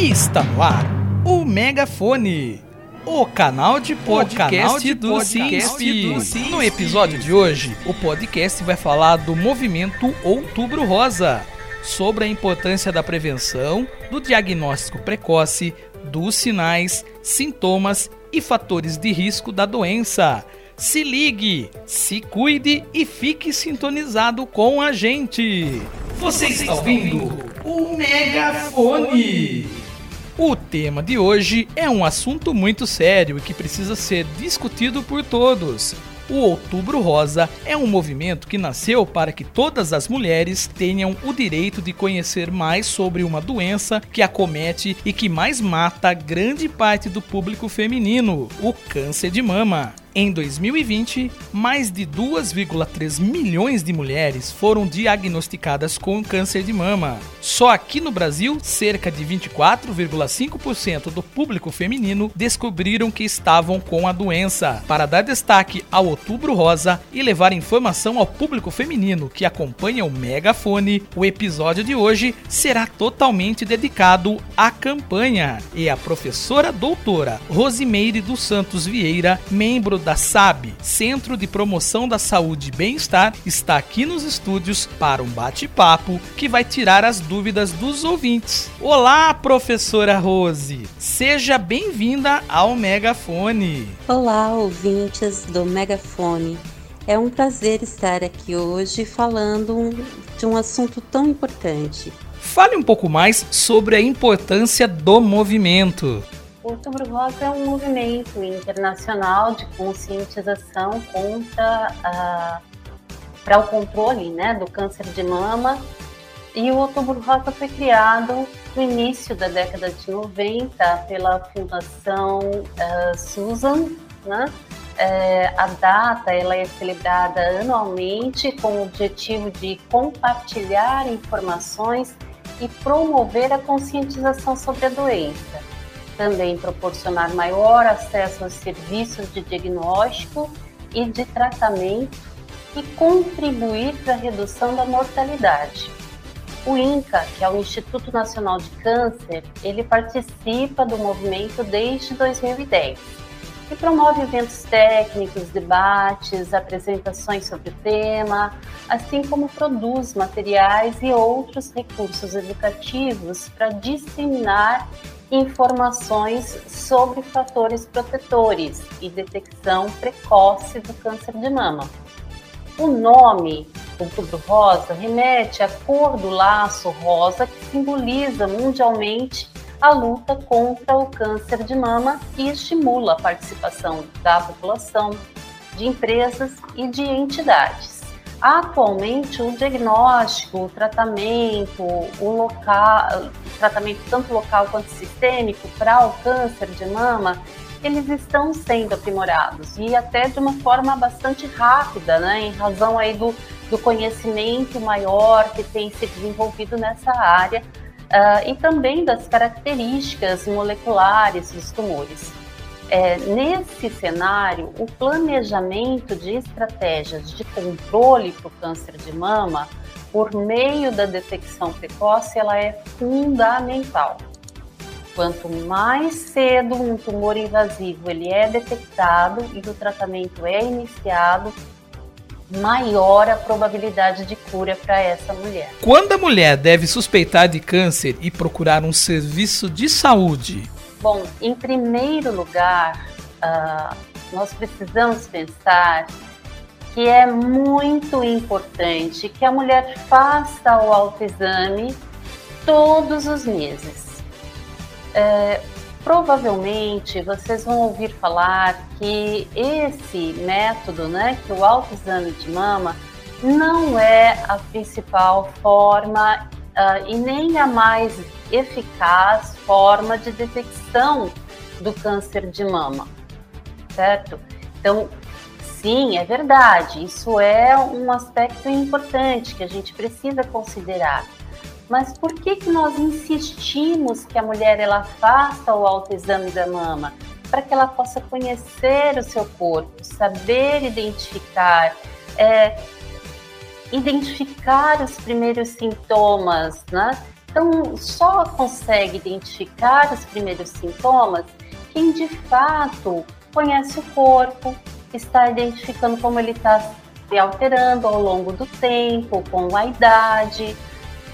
Está no ar o Megafone, o canal de podcast, do, podcast do No episódio de hoje, o podcast vai falar do movimento Outubro Rosa, sobre a importância da prevenção, do diagnóstico precoce, dos sinais, sintomas e fatores de risco da doença. Se ligue, se cuide e fique sintonizado com a gente. Você está ouvindo o Megafone. O tema de hoje é um assunto muito sério e que precisa ser discutido por todos. O Outubro Rosa é um movimento que nasceu para que todas as mulheres tenham o direito de conhecer mais sobre uma doença que acomete e que mais mata grande parte do público feminino, o câncer de mama. Em 2020, mais de 2,3 milhões de mulheres foram diagnosticadas com câncer de mama. Só aqui no Brasil, cerca de 24,5% do público feminino descobriram que estavam com a doença. Para dar destaque ao Outubro Rosa e levar informação ao público feminino que acompanha o Megafone, o episódio de hoje será totalmente dedicado à campanha. E a professora doutora Rosimeire dos Santos Vieira, membro da SAB, Centro de Promoção da Saúde e Bem-Estar, está aqui nos estúdios para um bate-papo que vai tirar as dúvidas dos ouvintes. Olá, professora Rose! Seja bem-vinda ao Megafone. Olá, ouvintes do Megafone. É um prazer estar aqui hoje falando de um assunto tão importante. Fale um pouco mais sobre a importância do movimento. Outubro Rosa é um movimento internacional de conscientização contra a, para o controle né, do câncer de mama. E o Outubro Rosa foi criado no início da década de 90 pela Fundação uh, Susan. Né? É, a data ela é celebrada anualmente com o objetivo de compartilhar informações e promover a conscientização sobre a doença também proporcionar maior acesso aos serviços de diagnóstico e de tratamento e contribuir para a redução da mortalidade. O INCA, que é o Instituto Nacional de Câncer, ele participa do movimento desde 2010 e promove eventos técnicos, debates, apresentações sobre o tema, assim como produz materiais e outros recursos educativos para disseminar informações sobre fatores protetores e detecção precoce do câncer de mama. O nome Outubro Rosa remete à cor do laço rosa que simboliza mundialmente a luta contra o câncer de mama e estimula a participação da população, de empresas e de entidades. Atualmente, o diagnóstico, o tratamento, o local, tratamento tanto local quanto sistêmico para o câncer de mama, eles estão sendo aprimorados e até de uma forma bastante rápida, né, em razão aí do, do conhecimento maior que tem se desenvolvido nessa área uh, e também das características moleculares dos tumores. É, nesse cenário, o planejamento de estratégias de controle para o câncer de mama, por meio da detecção precoce, ela é fundamental. Quanto mais cedo um tumor invasivo ele é detectado e o tratamento é iniciado, maior a probabilidade de cura para essa mulher. Quando a mulher deve suspeitar de câncer e procurar um serviço de saúde? Bom, em primeiro lugar, uh, nós precisamos pensar que é muito importante que a mulher faça o autoexame todos os meses. É, provavelmente vocês vão ouvir falar que esse método, né, que o autoexame de mama, não é a principal forma uh, e nem a mais eficaz forma de detecção do câncer de mama, certo? Então, sim, é verdade, isso é um aspecto importante que a gente precisa considerar. Mas por que, que nós insistimos que a mulher ela faça o autoexame da mama? Para que ela possa conhecer o seu corpo, saber identificar, é, identificar os primeiros sintomas, né? Então, só consegue identificar os primeiros sintomas quem de fato conhece o corpo, está identificando como ele está se alterando ao longo do tempo, com a idade,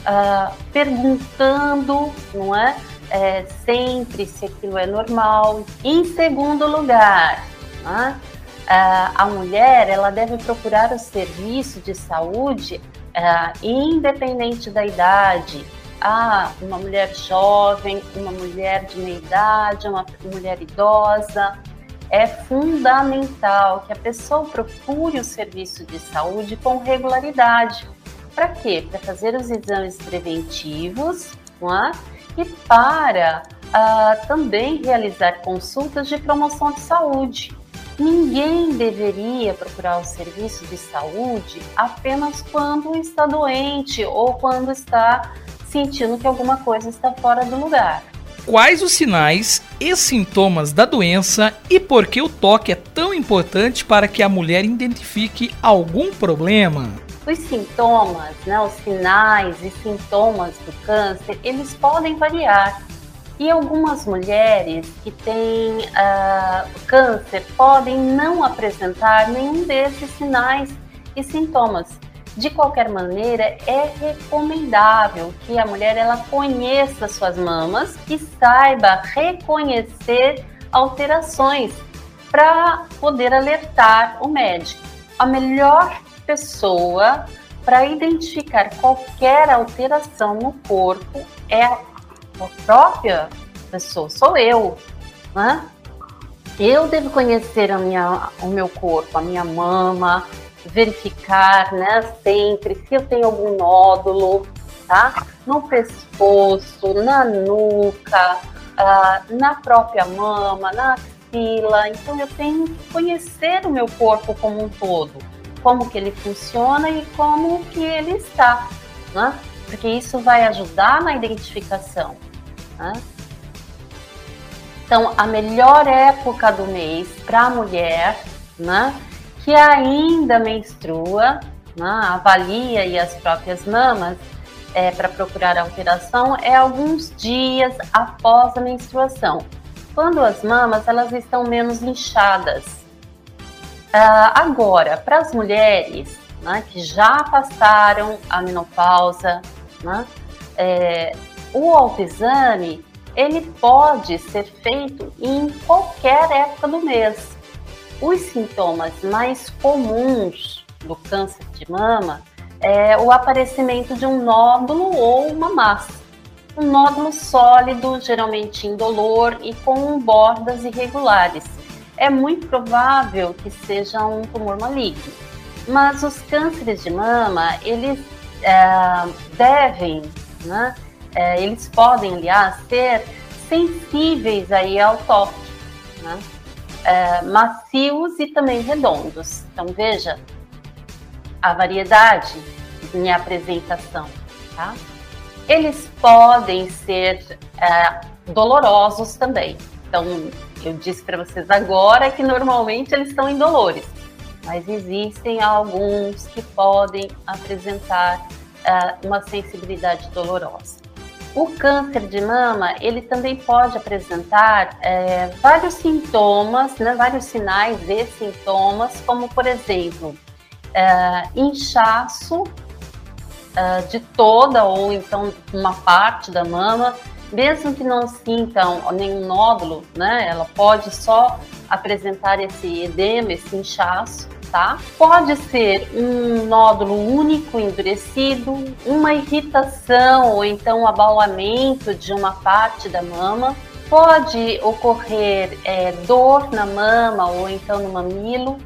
uh, perguntando, não é? é? Sempre se aquilo é normal. Em segundo lugar, né? A mulher ela deve procurar o serviço de saúde uh, independente da idade. Ah, uma mulher jovem, uma mulher de meia idade, uma mulher idosa. É fundamental que a pessoa procure o serviço de saúde com regularidade para quê? Para fazer os exames preventivos é? e para uh, também realizar consultas de promoção de saúde. Ninguém deveria procurar o serviço de saúde apenas quando está doente ou quando está sentindo que alguma coisa está fora do lugar. Quais os sinais e sintomas da doença e por que o toque é tão importante para que a mulher identifique algum problema? Os sintomas, né, os sinais e sintomas do câncer, eles podem variar. E algumas mulheres que têm uh, câncer podem não apresentar nenhum desses sinais e sintomas. De qualquer maneira, é recomendável que a mulher ela conheça suas mamas e saiba reconhecer alterações para poder alertar o médico. A melhor pessoa para identificar qualquer alteração no corpo é a própria pessoa, sou eu. Né? Eu devo conhecer a minha, o meu corpo, a minha mama, verificar né, sempre se eu tenho algum nódulo, tá? No pescoço, na nuca, uh, na própria mama, na axila. Então eu tenho que conhecer o meu corpo como um todo como que ele funciona e como que ele está, né? Porque isso vai ajudar na identificação. Né? Então, a melhor época do mês para a mulher, né, que ainda menstrua, né, avalia e as próprias mamas, é, para procurar alteração é alguns dias após a menstruação, quando as mamas elas estão menos inchadas, Uh, agora, para as mulheres né, que já passaram a menopausa, né, é, o autoexame ele pode ser feito em qualquer época do mês. Os sintomas mais comuns do câncer de mama é o aparecimento de um nódulo ou uma massa. Um nódulo sólido, geralmente indolor e com bordas irregulares é muito provável que seja um tumor maligno. Mas os cânceres de mama, eles é, devem, né, é, eles podem, aliás, ser sensíveis aí ao toque, né, é, macios e também redondos. Então, veja a variedade em apresentação, tá? Eles podem ser dolorosos também. Então, eu disse para vocês agora que normalmente eles estão indolores, mas existem alguns que podem apresentar uh, uma sensibilidade dolorosa. O câncer de mama, ele também pode apresentar é, vários sintomas, né, vários sinais e sintomas, como por exemplo, é, inchaço é, de toda ou então uma parte da mama, mesmo que não sintam nenhum nódulo, né, ela pode só apresentar esse edema, esse inchaço, tá? Pode ser um nódulo único endurecido, uma irritação ou então um abaulamento de uma parte da mama. Pode ocorrer é, dor na mama ou então no mamilo,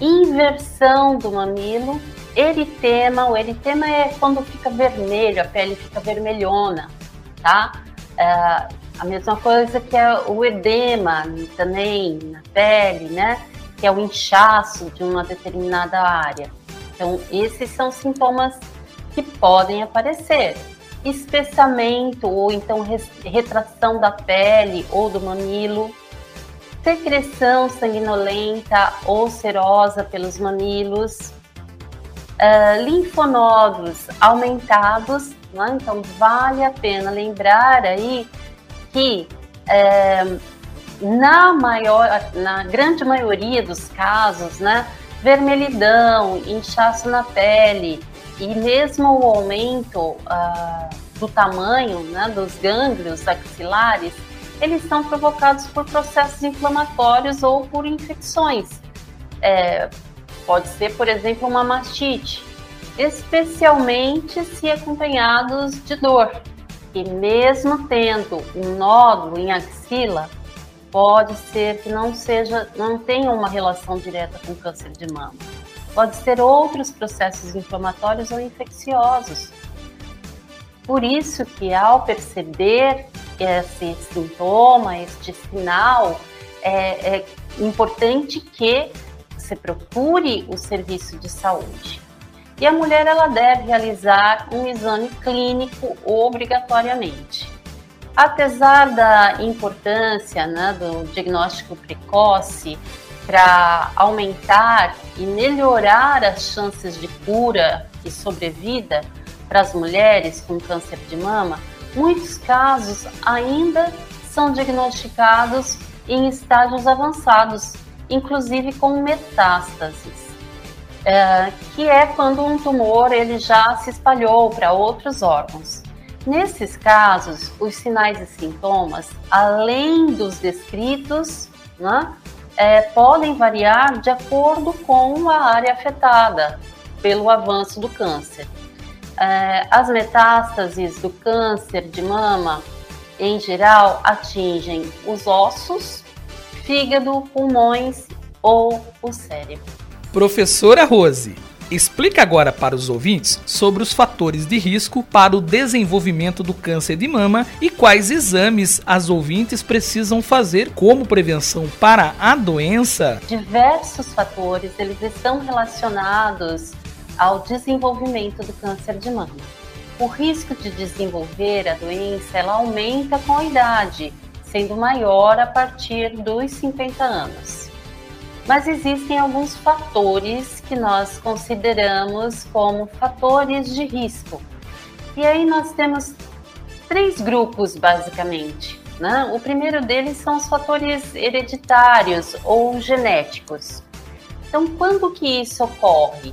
inversão do mamilo, eritema. O eritema é quando fica vermelho, a pele fica vermelhona tá? É, a mesma coisa que é o edema também na pele, né? Que é o inchaço de uma determinada área. Então, esses são sintomas que podem aparecer. Espessamento ou então retração da pele ou do mamilo, secreção sanguinolenta ou serosa pelos mamilos, uh, linfonodos aumentados Né? Então, vale a pena lembrar aí que é, na maior, na grande maioria dos casos, né, vermelhidão, inchaço na pele e mesmo o aumento uh, do tamanho né, dos gânglios axilares, eles são provocados por processos inflamatórios ou por infecções. É, pode ser, por exemplo, uma mastite, especialmente se acompanhados de dor. E mesmo tendo um nódulo em axila, pode ser que não seja, não tenha uma relação direta com câncer de mama. Pode ser outros processos inflamatórios ou infecciosos. Por isso que ao perceber esse sintoma, este sinal, é, é importante que você procure o serviço de saúde. E a mulher ela deve realizar um exame clínico obrigatoriamente. Apesar da importância né, do diagnóstico precoce para aumentar e melhorar as chances de cura e sobrevida para as mulheres com câncer de mama, muitos casos ainda são diagnosticados em estágios avançados, inclusive com metástases, é, que é quando um tumor ele já se espalhou para outros órgãos. Nesses casos, os sinais e sintomas, além dos descritos, né, é, podem variar de acordo com a área afetada pelo avanço do câncer. É, as metástases do câncer de mama, em geral, atingem os ossos, fígado, pulmões ou o cérebro. Professora Rose, explica agora para os ouvintes sobre os fatores de risco para o desenvolvimento do câncer de mama e quais exames as ouvintes precisam fazer como prevenção para a doença. Diversos fatores eles estão relacionados ao desenvolvimento do câncer de mama. O risco de desenvolver a doença ela aumenta com a idade, sendo maior a partir dos 50 anos. Mas existem alguns fatores que nós consideramos como fatores de risco. E aí nós temos três grupos, basicamente. Né? O primeiro deles são os fatores hereditários ou genéticos. Então, quando que isso ocorre?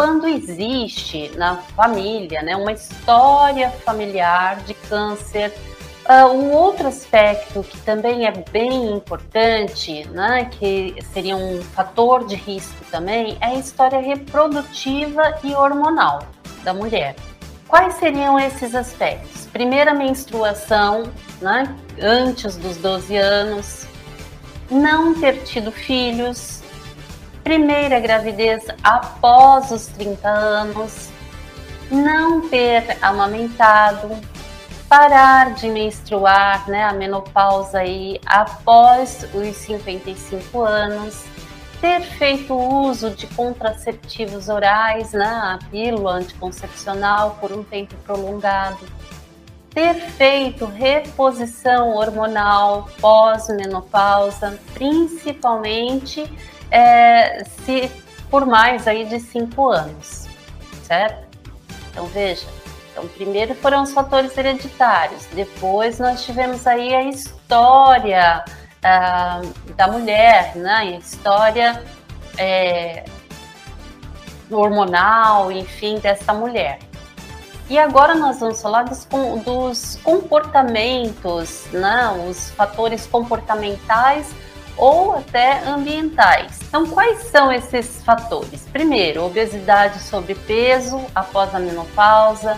quando existe na família né, uma história familiar de câncer. Uh, um outro aspecto que também é bem importante, né, que seria um fator de risco também, é a história reprodutiva e hormonal da mulher. Quais seriam esses aspectos? Primeira menstruação, né, antes dos 12 anos, não ter tido filhos, primeira gravidez após os 30 anos, não ter amamentado, parar de menstruar, né, a menopausa aí após os 55 anos, ter feito uso de contraceptivos orais, né, a pílula anticoncepcional por um tempo prolongado, ter feito reposição hormonal pós-menopausa, principalmente é, se por mais aí de cinco anos, certo? Então veja, então primeiro foram os fatores hereditários, depois nós tivemos aí a história uh, da mulher, né? A história é, hormonal, enfim, dessa mulher. E agora nós vamos falar dos, dos comportamentos, né? Os fatores comportamentais ou até ambientais. Então, quais são esses fatores? Primeiro, obesidade, sobrepeso após a menopausa,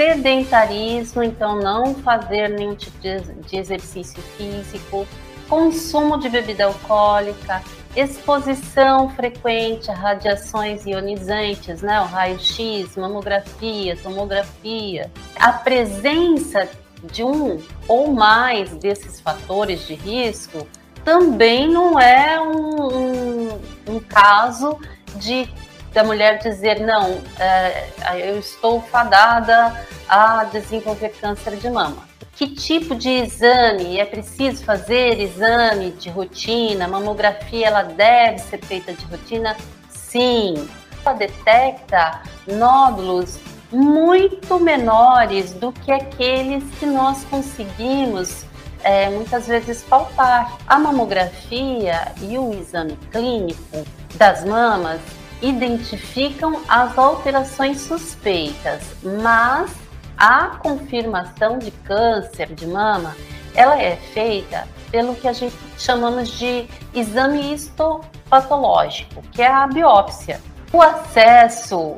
sedentarismo, então não fazer nenhum tipo de exercício físico, consumo de bebida alcoólica, exposição frequente a radiações ionizantes, né, o raio-x, mamografia, tomografia, a presença de um ou mais desses fatores de risco também não é um, um, um caso de da mulher dizer não, é, eu estou fadada a desenvolver câncer de mama. Que tipo de exame é preciso fazer? Exame de rotina, mamografia, ela deve ser feita de rotina? Sim. Ela detecta nódulos muito menores do que aqueles que nós conseguimos é, muitas vezes palpar. A mamografia e o exame clínico das mamas identificam as alterações suspeitas, mas a confirmação de câncer de mama ela é feita pelo que a gente chamamos de exame histopatológico, que é a biópsia. O acesso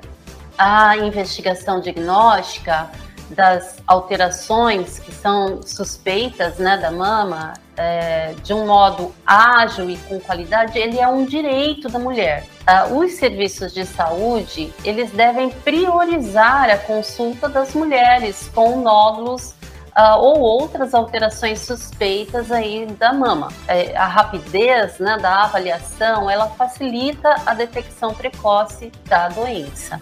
à investigação diagnóstica das alterações que são suspeitas né, da mama é, de um modo ágil e com qualidade, ele é um direito da mulher. Uh, os serviços de saúde, eles devem priorizar a consulta das mulheres com nódulos uh, ou outras alterações suspeitas aí da mama. É, a rapidez né, da avaliação, ela facilita a detecção precoce da doença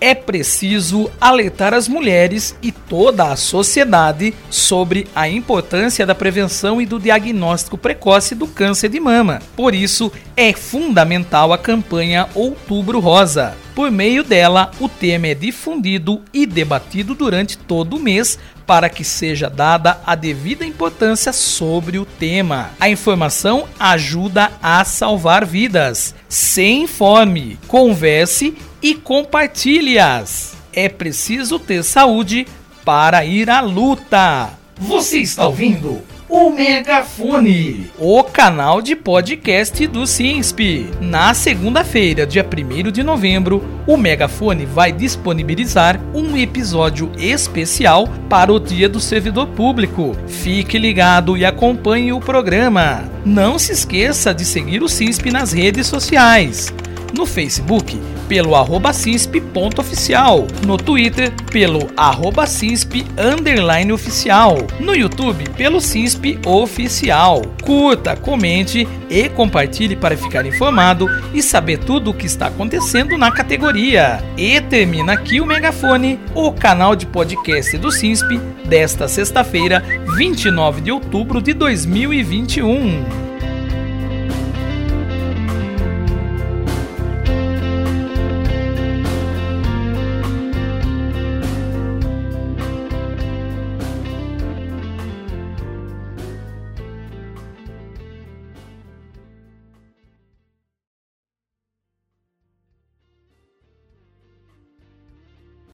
é preciso alertar as mulheres e toda a sociedade sobre a importância da prevenção e do diagnóstico precoce do câncer de mama. Por isso, é fundamental a campanha Outubro Rosa. Por meio dela, o tema é difundido e debatido durante todo o mês para que seja dada a devida importância sobre o tema. A informação ajuda a salvar vidas. Se informe, converse e compartilhe-as. É preciso ter saúde para ir à luta. Você está ouvindo? o Megafone, o canal de podcast do SINSP. Na segunda-feira, dia 1 de novembro, o Megafone vai disponibilizar um episódio especial para o Dia do Servidor Público. Fique ligado e acompanhe o programa. Não se esqueça de seguir o SINSP nas redes sociais. No Facebook, pelo arroba oficial, no Twitter pelo arroba underline oficial, no YouTube pelo CISP oficial. Curta, comente e compartilhe para ficar informado e saber tudo o que está acontecendo na categoria. E termina aqui o Megafone, o canal de podcast do CISP desta sexta-feira, 29 de outubro de 2021.